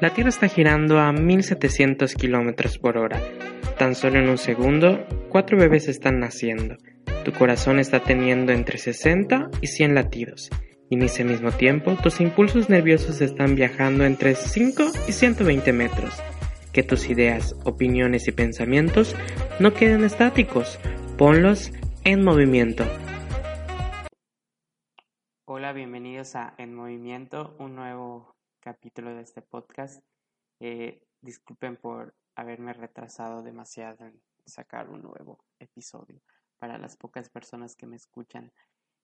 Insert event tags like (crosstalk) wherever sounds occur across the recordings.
La Tierra está girando a 1700 kilómetros por hora. Tan solo en un segundo, cuatro bebés están naciendo. Tu corazón está teniendo entre 60 y 100 latidos. Y en ese mismo tiempo, tus impulsos nerviosos están viajando entre 5 y 120 metros. Que tus ideas, opiniones y pensamientos no queden estáticos. Ponlos en movimiento. Hola, bienvenidos a En Movimiento, un nuevo capítulo de este podcast. Eh, disculpen por haberme retrasado demasiado en sacar un nuevo episodio. Para las pocas personas que me escuchan,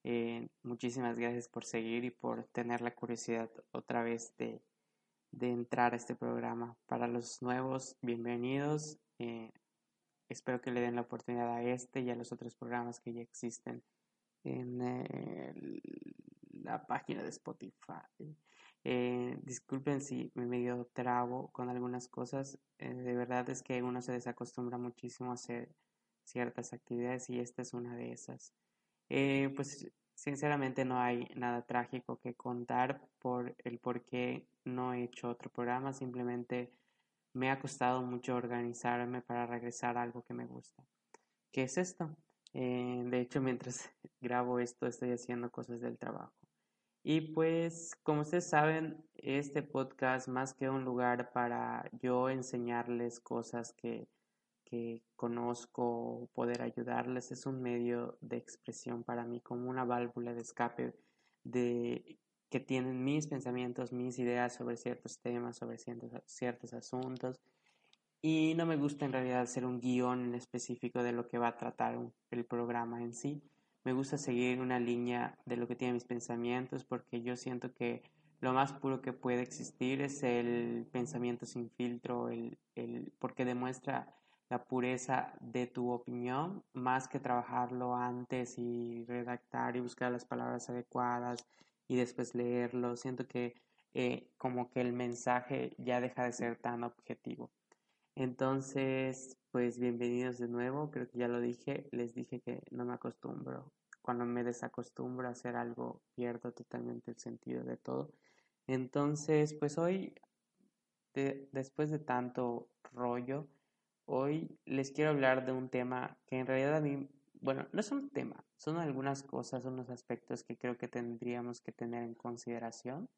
eh, muchísimas gracias por seguir y por tener la curiosidad otra vez de, de entrar a este programa. Para los nuevos, bienvenidos. Eh, espero que le den la oportunidad a este y a los otros programas que ya existen en la página de Spotify. Eh, disculpen si me medio trabo con algunas cosas. Eh, de verdad es que uno se desacostumbra muchísimo a hacer ciertas actividades y esta es una de esas. Eh, pues sinceramente no hay nada trágico que contar por el por qué no he hecho otro programa. Simplemente me ha costado mucho organizarme para regresar a algo que me gusta. ¿Qué es esto? de hecho, mientras (laughs) grabo esto estoy haciendo cosas del trabajo. Y pues, como ustedes saben, este podcast, más que un lugar para yo enseñarles cosas que, que conozco, poder ayudarles, es un medio de expresión para mí, como una válvula de escape de que tienen mis pensamientos, mis ideas sobre ciertos temas, sobre ciertos, ciertos asuntos. Y no me gusta en realidad hacer un guion específico de lo que va a tratar el programa en sí me gusta seguir una línea de lo que tienen mis pensamientos porque yo siento que lo más puro que puede existir es el pensamiento sin filtro, el, el, porque demuestra la pureza de tu opinión más que trabajarlo antes y redactar y buscar las palabras adecuadas y después leerlo. Siento que eh, como que el mensaje ya deja de ser tan objetivo. Entonces, pues bienvenidos de nuevo, creo que ya lo dije, les dije que no me acostumbro, cuando me desacostumbro a hacer algo pierdo totalmente el sentido de todo. Entonces, pues hoy, después de tanto rollo, hoy les quiero hablar de un tema que en realidad a mí, bueno, no es un tema, son algunas cosas, unos aspectos que creo que tendríamos que tener en consideración.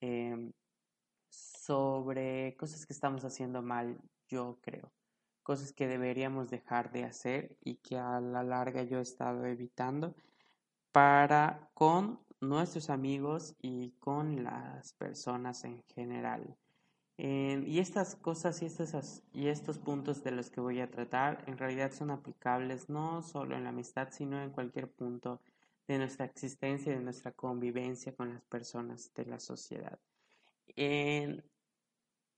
Em, sobre cosas que estamos haciendo mal, yo creo. Cosas que deberíamos dejar de hacer y que a la larga yo he estado evitando para con nuestros amigos y con las personas en general. y estas cosas y estos, y estos puntos de los que voy a tratar en realidad son aplicables no solo en la amistad, sino en cualquier punto de nuestra existencia y de nuestra convivencia con las personas de la sociedad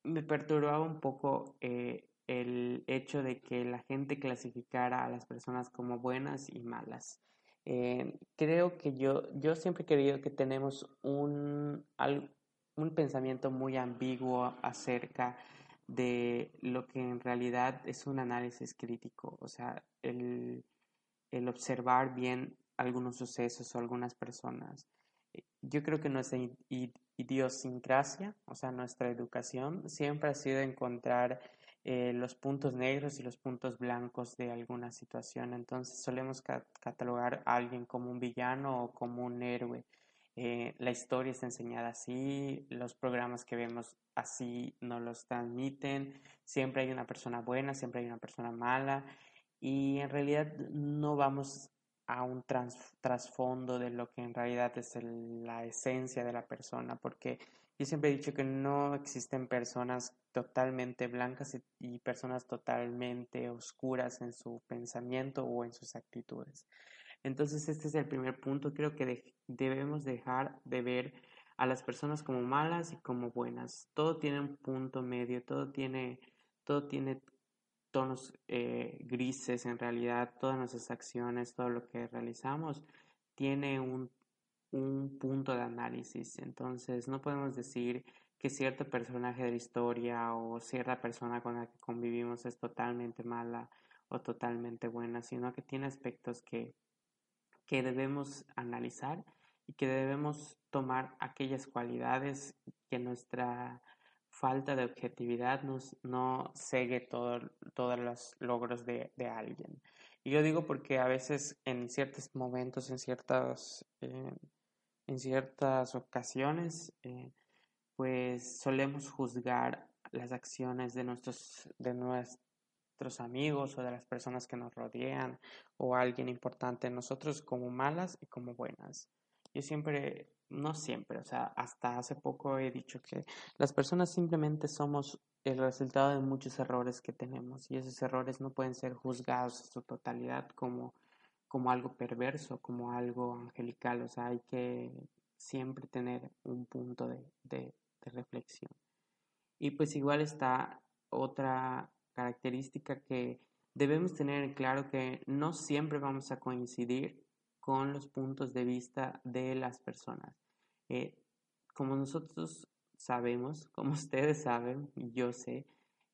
me perturbaba un poco eh, el hecho de que la gente clasificara a las personas como buenas y malas. Eh, creo que yo, yo siempre he querido que tenemos un, un pensamiento muy ambiguo acerca de lo que en realidad es un análisis crítico, o sea, el, el observar bien algunos sucesos o algunas personas. Yo creo que nuestra idiosincrasia, o sea, nuestra educación, siempre ha sido encontrar eh, los puntos negros y los puntos blancos de alguna situación. Entonces solemos catalogar a alguien como un villano o como un héroe. Eh, la historia está enseñada así, los programas que vemos así nos los transmiten, siempre hay una persona buena, siempre hay una persona mala y en realidad no vamos a un trasfondo de lo que en realidad es la esencia de la persona, porque yo siempre he dicho que no existen personas totalmente blancas y, personas totalmente oscuras en su pensamiento o en sus actitudes. Entonces este es el primer punto. Creo que debemos dejar de ver a las personas como malas y como buenas. Todo tiene un punto medio, todo tiene, todo tiene tonos eh, grises en realidad, todas nuestras acciones, todo lo que realizamos tiene un, un punto de análisis. Entonces no podemos decir que cierto personaje de la historia o cierta persona con la que convivimos es totalmente mala o totalmente buena, sino que tiene aspectos que, que debemos analizar y que debemos tomar aquellas cualidades que nuestra falta de objetividad nos, no cegue todo, todos los logros de, de, alguien. Y yo digo porque a veces en ciertos momentos, en ciertas, eh, en ciertas ocasiones, eh, pues solemos juzgar las acciones de nuestros, de nuestros amigos o de las personas que nos rodean o alguien importante en nosotros como malas y como buenas. Yo siempre, no siempre, o sea, hasta hace poco he dicho que las personas simplemente somos el resultado de muchos errores que tenemos y esos errores no pueden ser juzgados en su totalidad como, como algo perverso, como algo angelical, o sea, hay que siempre tener un punto de, de, de reflexión. Y pues igual está otra característica que debemos tener en claro que no siempre vamos a coincidir con los puntos de vista de las personas. Eh, como nosotros sabemos, (laughs) como ustedes saben, yo sé,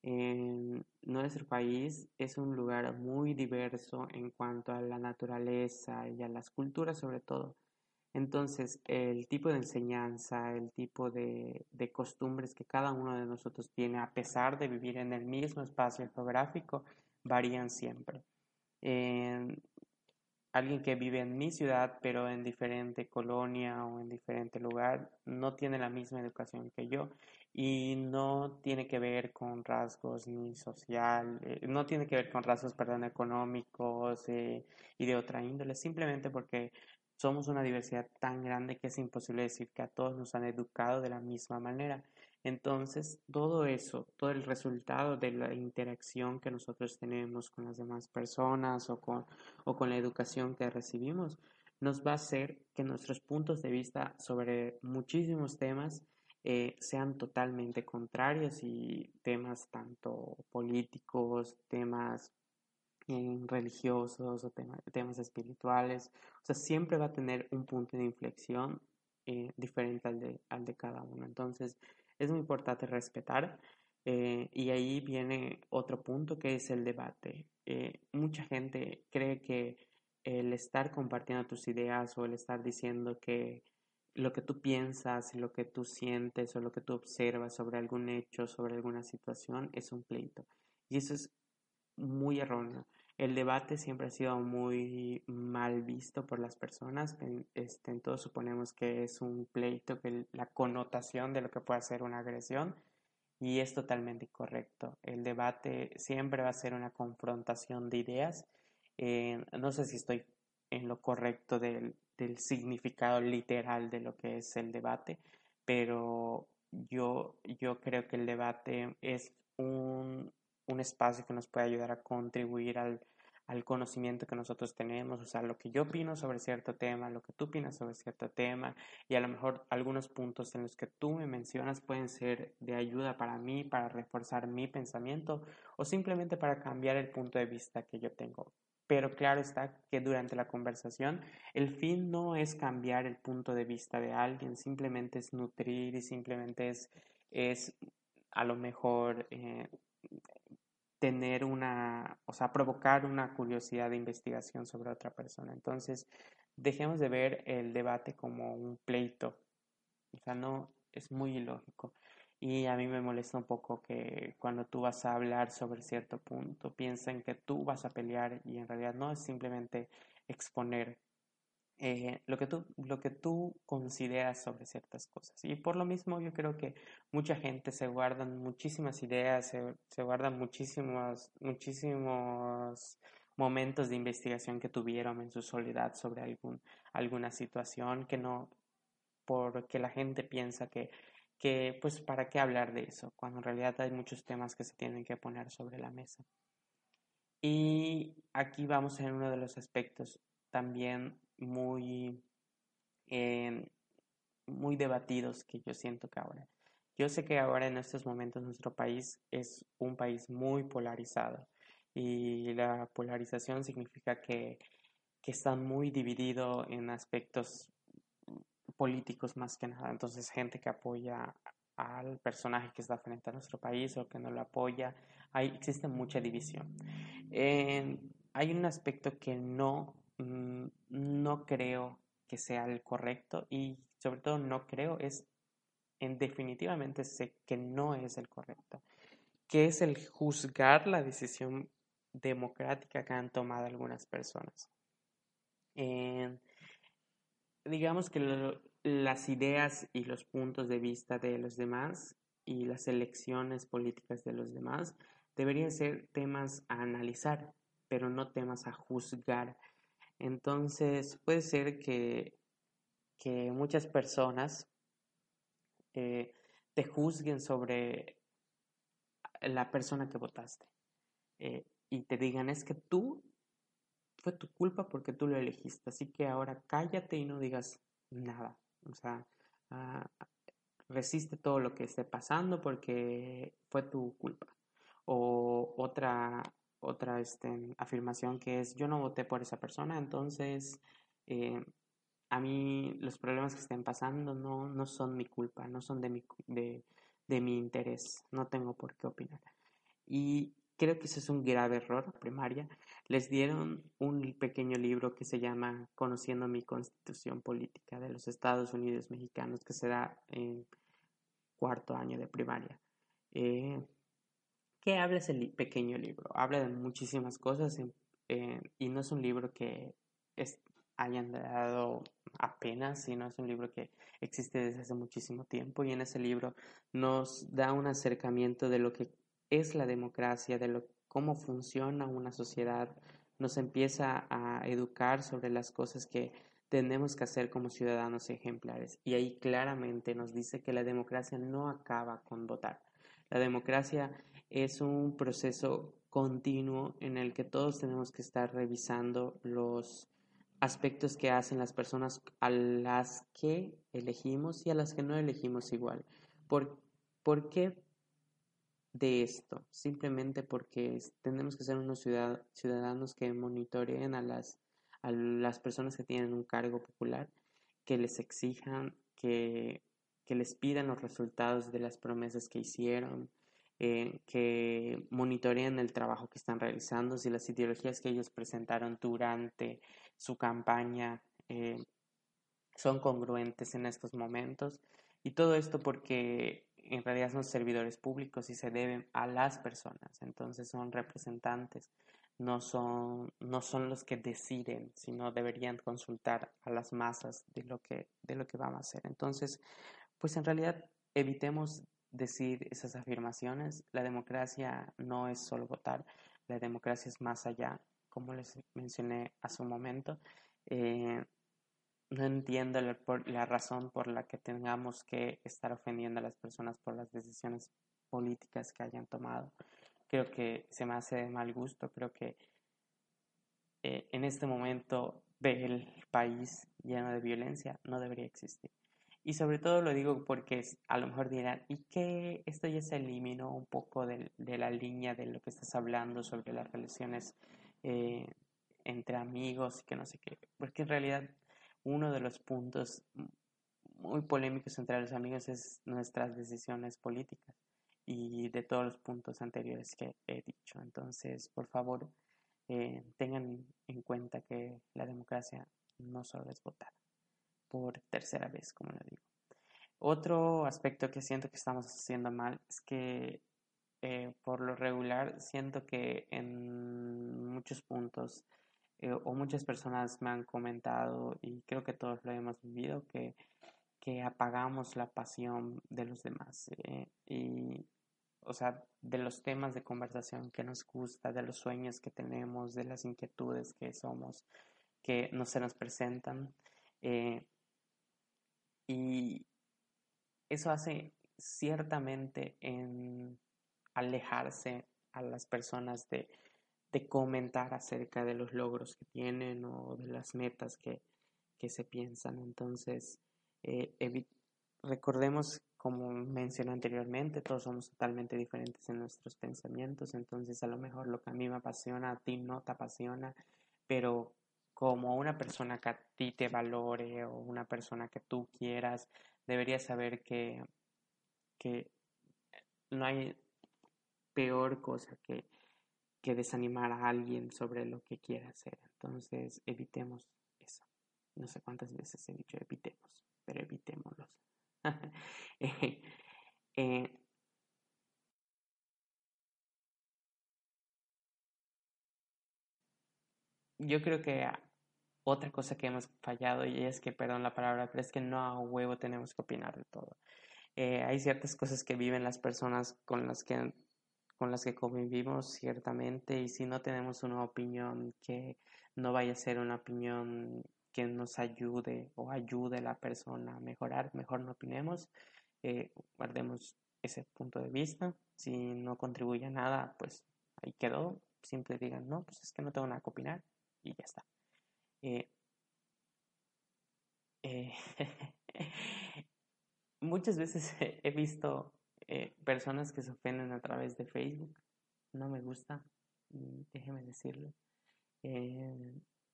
en nuestro país es un lugar muy diverso en cuanto a la naturaleza y a las culturas sobre todo. Entonces, el tipo de enseñanza, el tipo de, de, costumbres que cada uno de nosotros tiene, a pesar de vivir en el mismo espacio geográfico, varían siempre alguien que vive en mi ciudad, pero en diferente colonia o en diferente lugar, no tiene la misma educación que yo y no tiene que ver con rasgos ni social, eh, no tiene que ver con rasgos, perdón, económicos eh, y de otra índole, simplemente porque somos una diversidad tan grande que es imposible decir que a todos nos han educado de la misma manera. Entonces, todo eso, todo el resultado de la interacción que nosotros tenemos con las demás personas o con, o con la educación que recibimos, nos va a hacer que nuestros puntos de vista sobre muchísimos temas eh, sean totalmente contrarios y temas tanto políticos, temas eh, religiosos o temas espirituales. O sea, siempre va a tener un punto de inflexión eh, diferente al de, al de cada uno. Entonces, es muy importante respetar. Eh, y ahí viene otro punto que es el debate. Eh, mucha gente cree que el estar compartiendo tus ideas o el estar diciendo que lo que tú piensas, lo que tú sientes o lo que tú observas sobre algún hecho, sobre alguna situación, es un pleito. Y eso es muy erróneo. El debate siempre ha sido muy mal visto por las personas. Este, todos suponemos que es un pleito, que la connotación de lo que puede ser una agresión, y es totalmente incorrecto. El debate siempre va a ser una confrontación de ideas. Eh, no sé si estoy en lo correcto del, del significado literal de lo que es el debate, pero yo, yo creo que el debate es un, un espacio que nos puede ayudar a contribuir al, al, conocimiento que nosotros tenemos, o sea, lo que yo opino sobre cierto tema, lo que tú opinas sobre cierto tema, y a lo mejor algunos puntos en los que tú me mencionas pueden ser de ayuda para mí, para reforzar mi pensamiento, o simplemente para cambiar el punto de vista que yo tengo. Pero claro está que durante la conversación el fin no es cambiar el punto de vista de alguien, simplemente es nutrir y simplemente es, es a lo mejor eh, tener una, o sea, provocar una curiosidad de investigación sobre otra persona. Entonces, dejemos de ver el debate como un pleito. O sea, no, es muy ilógico. Y a mí me molesta un poco que cuando tú vas a hablar sobre cierto punto, piensen que tú vas a pelear y en realidad no es simplemente exponer eh, lo, que tú, lo que tú consideras sobre ciertas cosas. Y por lo mismo yo creo que mucha gente se guardan muchísimas ideas, se, se guardan muchísimos, muchísimos momentos de investigación que tuvieron en su soledad sobre algún, alguna situación que no, porque la gente piensa que, que, pues, ¿para qué hablar de eso? Cuando en realidad hay muchos temas que se tienen que poner sobre la mesa. Y aquí vamos en uno de los aspectos también muy, eh, muy debatidos que yo siento que ahora. Yo sé que ahora en estos momentos nuestro país es un país muy polarizado y la polarización significa que, que está muy dividido en aspectos políticos más que nada. Entonces, gente que apoya al personaje que está frente a nuestro país o que no lo apoya, hay, existe mucha división. hay un aspecto que no, no creo que sea el correcto y sobre todo no creo es en definitivamente sé que no es el correcto, que es el juzgar la decisión democrática que han tomado algunas personas. digamos que las ideas y los puntos de vista de los demás y las elecciones políticas de los demás deberían ser temas a analizar, pero no temas a juzgar. Entonces puede ser que, que muchas personas eh, te juzguen sobre la persona que votaste eh, y te digan es que tú fue tu culpa porque tú lo elegiste, así que ahora cállate y no digas nada. O sea, ah, resiste todo lo que esté pasando porque fue tu culpa. O otra, otra este, afirmación que es yo no voté por esa persona, entonces eh, a mí los problemas que estén pasando no, no son mi culpa, no son de mi, de, de mi interés, no tengo por qué opinar. Y creo que ese es un grave error primaria. Les dieron un pequeño libro que se llama Conociendo mi constitución política de los Estados Unidos mexicanos, que se da en cuarto año de primaria. Eh, ¿Qué habla ese pequeño libro? Habla de muchísimas cosas y no es un libro que hayan dado apenas, sino es un libro que existe desde hace muchísimo tiempo y en ese libro nos da un acercamiento de lo que es la democracia, de lo, cómo funciona una sociedad, nos empieza a educar sobre las cosas que tenemos que hacer como ciudadanos ejemplares. Y ahí claramente nos dice que la democracia no acaba con votar. La democracia es un proceso continuo en el que todos tenemos que estar revisando los aspectos que hacen las personas a las que elegimos y a las que no elegimos igual. ¿Por, ¿por qué de esto? Simplemente porque tenemos que ser unos ciudadanos que monitoreen a las, a las personas que tienen un cargo popular, que les exijan, que, que les pidan los resultados de las promesas que hicieron, eh, que monitoreen el trabajo que están realizando, si las ideologías que ellos presentaron durante su campaña eh, son congruentes en estos momentos. Y todo esto porque en realidad son servidores públicos y se deben a las personas, entonces son representantes, no son, no son los que deciden, sino deberían consultar a las masas de lo que, de lo que vamos a hacer. Entonces, pues en realidad evitemos decir esas afirmaciones. La democracia no es solo votar, la democracia es más allá, como les mencioné hace un momento. Eh, no entiendo la, razón por la que tengamos que estar ofendiendo a las personas por las decisiones políticas que hayan tomado. Creo que se me hace de mal gusto, creo que eh, en este momento del país lleno de violencia no debería existir. Y sobre todo lo digo porque a lo mejor dirán, ¿y qué? Esto ya se eliminó un poco de, la línea de lo que estás hablando sobre las relaciones eh, entre amigos, que no sé qué. Porque en realidad uno de los puntos muy polémicos entre los amigos es nuestras decisiones políticas y de todos los puntos anteriores que he dicho. Entonces, por favor, eh, tengan en cuenta que la democracia no solo es votar por tercera vez, como lo digo. Otro aspecto que siento que estamos haciendo mal es que eh, por lo regular siento que en muchos puntos eh, o muchas personas me han comentado y creo que todos lo hemos vivido que, que apagamos la pasión de los demás eh, y o sea de los temas de conversación que nos gusta de los sueños que tenemos de las inquietudes que somos que no se nos presentan y eso hace ciertamente en alejarse a las personas de, comentar acerca de los logros que tienen o de las metas que, que se piensan. Entonces, eh, recordemos, como mencioné anteriormente, todos somos totalmente diferentes en nuestros pensamientos, entonces a lo mejor lo que a mí me apasiona, a ti no te apasiona, pero como una persona que a ti te valore o una persona que tú quieras, deberías saber que, que no hay peor cosa que, que desanimar a alguien sobre lo que quiere hacer. Entonces, evitemos eso. No sé cuántas veces he dicho evitemos, pero evitémoslos. (laughs) Eh, eh, yo creo que otra cosa que hemos fallado y es que, perdón la palabra, pero es que no a huevo tenemos que opinar de todo. Eh, hay ciertas cosas que viven las personas con las que con las que convivimos ciertamente y si no tenemos una opinión que no vaya a ser una opinión que nos ayude o ayude a la persona a mejorar, mejor no opinemos, eh, guardemos ese punto de vista. Si no contribuye a nada, pues ahí quedó. Siempre digan, no, pues es que no tengo nada que opinar y ya está. Eh, eh, (laughs) muchas veces (laughs) he visto personas que se ofenden a través de Facebook. No me gusta, mm, déjeme decirlo.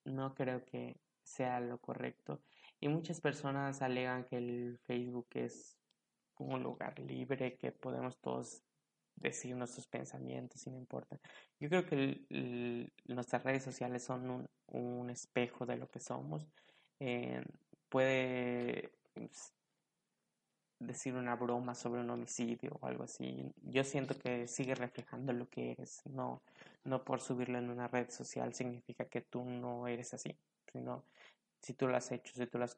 no creo que sea lo correcto. Y muchas personas alegan que el Facebook es un lugar libre, que podemos todos decir nuestros pensamientos y no importa. Yo creo que nuestras redes sociales son un, espejo de lo que somos. Eh, puede pues, decir una broma sobre un homicidio o algo así. Yo siento que sigue reflejando lo que eres. No, no por subirlo en una red social significa que tú no eres así, sino si tú lo has hecho, si tú lo has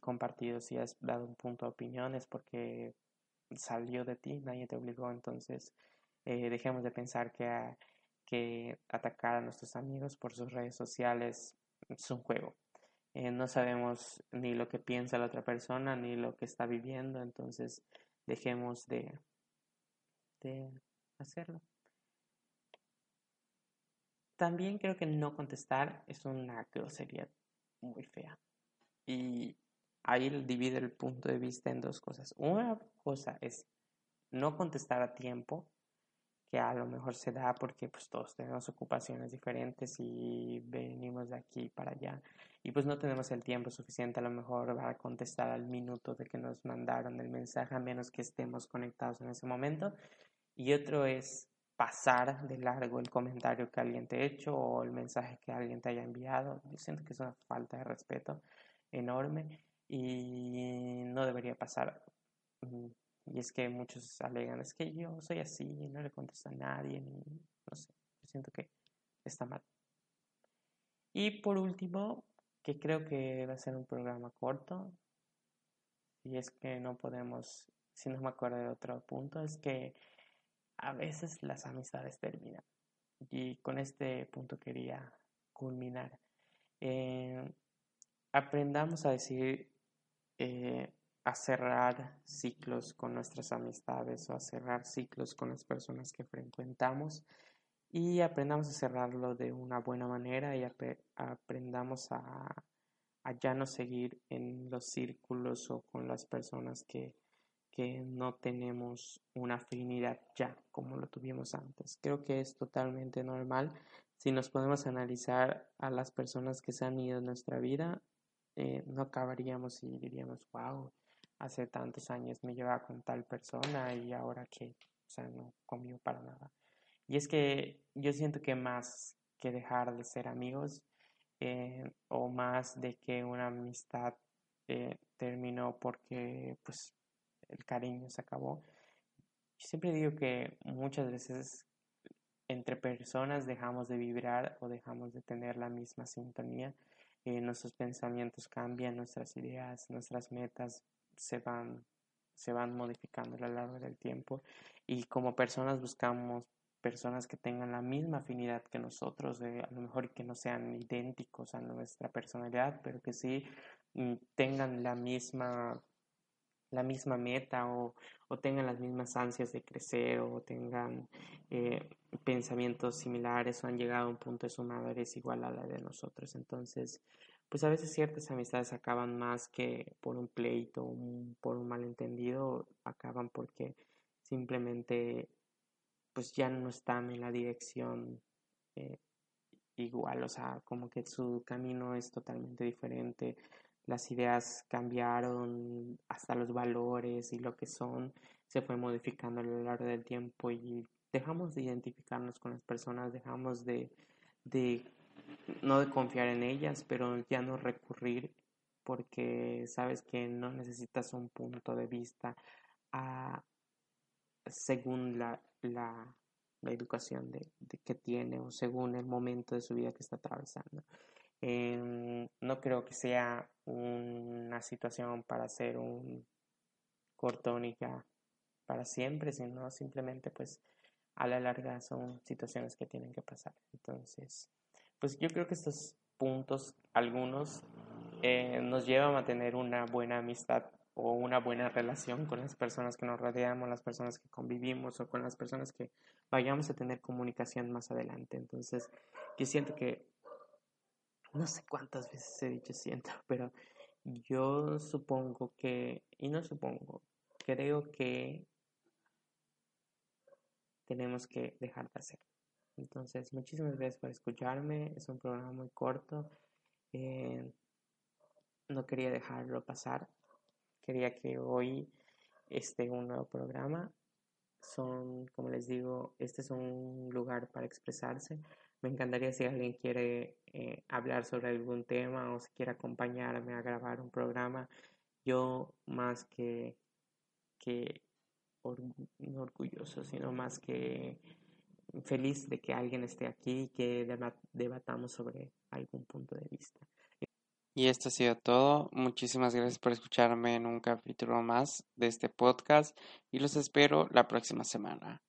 compartido, si has dado un punto de opinión, es porque salió de ti, nadie te obligó. Entonces, eh, dejemos de pensar que, que atacar a nuestros amigos por sus redes sociales es un juego. Eh, no sabemos ni lo que piensa la otra persona, ni lo que está viviendo, entonces dejemos de, de hacerlo. También creo que no contestar es una grosería muy fea. Y ahí divide el punto de vista en dos cosas. Una cosa es no contestar a tiempo, que a lo mejor se da porque pues todos tenemos ocupaciones diferentes y venimos de aquí para allá y pues no tenemos el tiempo suficiente a lo mejor para contestar al minuto de que nos mandaron el mensaje a menos que estemos conectados en ese momento y otro es pasar de largo el comentario que alguien te ha hecho o el mensaje que alguien te haya enviado. Yo siento que es una falta de respeto enorme y no debería pasar. Mm, y es que muchos alegan, es que yo soy así, no le contesto a nadie, ni, no sé, yo siento que está mal. Y por último, que creo que va a ser un programa corto, y es que no podemos, si no me acuerdo de otro punto, es que a veces las amistades terminan. Y con este punto quería culminar. Eh, aprendamos a decir, eh, a cerrar ciclos con nuestras amistades o a cerrar ciclos con las personas que frecuentamos y aprendamos a cerrarlo de una buena manera y aprendamos a, ya no seguir en los círculos o con las personas que que no tenemos una afinidad ya como lo tuvimos antes. Creo que es totalmente normal. Si nos podemos analizar a las personas que se han ido en nuestra vida, eh, no acabaríamos y diríamos, wow, hace tantos años me llevaba con tal persona y ahora que, o sea, no comió para nada. Y es que yo siento que más que dejar de ser amigos eh, o más de que una amistad eh, terminó porque pues el cariño se acabó. Yo siempre digo que muchas veces entre personas dejamos de vibrar o dejamos de tener la misma sintonía. Eh, nuestros pensamientos cambian, nuestras ideas, nuestras metas se van, se van modificando a lo largo del tiempo. Y como personas buscamos personas que tengan la misma afinidad que nosotros, a lo mejor que no sean idénticos a nuestra personalidad, pero que sí mm, tengan la misma la misma meta o, tengan las mismas ansias de crecer o tengan eh, pensamientos similares o han llegado a un punto de su madurez igual a la de nosotros. Entonces, pues a veces ciertas amistades acaban más que por un pleito, un, por un malentendido, acaban porque simplemente pues ya no están en la dirección eh, igual, o sea, como que su camino es totalmente diferente, las ideas cambiaron, hasta los valores y lo que son se fue modificando a lo largo del tiempo y dejamos de identificarnos con las personas, dejamos de, de no de confiar en ellas, pero ya no recurrir porque sabes que no necesitas un punto de vista a, según la, la, la educación de, que tiene o según el momento de su vida que está atravesando. Em, no creo que sea una situación para hacer un cortón y ya para siempre, sino simplemente pues a la larga son situaciones que tienen que pasar. Entonces, pues yo creo que estos puntos, algunos, eh, nos llevan a tener una buena amistad o una buena relación con las personas que nos rodeamos, las personas que convivimos o con las personas que vayamos a tener comunicación más adelante. Entonces, yo siento que, no sé cuántas veces he dicho siento, (laughs) pero yo supongo que, y no supongo, creo que tenemos que dejar de hacer. Entonces, muchísimas gracias por escucharme. Es un programa muy corto. Eh, no quería dejarlo pasar. Quería que hoy esté un nuevo programa. Son, como les digo, este es un lugar para expresarse. Me encantaría si alguien quiere eh, hablar sobre algún tema o si quiere acompañarme a grabar un programa. Yo más que, que no orgulloso, sino más que feliz de que alguien esté aquí y que debatamos sobre algún punto de vista. Y esto ha sido todo. Muchísimas gracias por escucharme en un capítulo más de este podcast y los espero la próxima semana.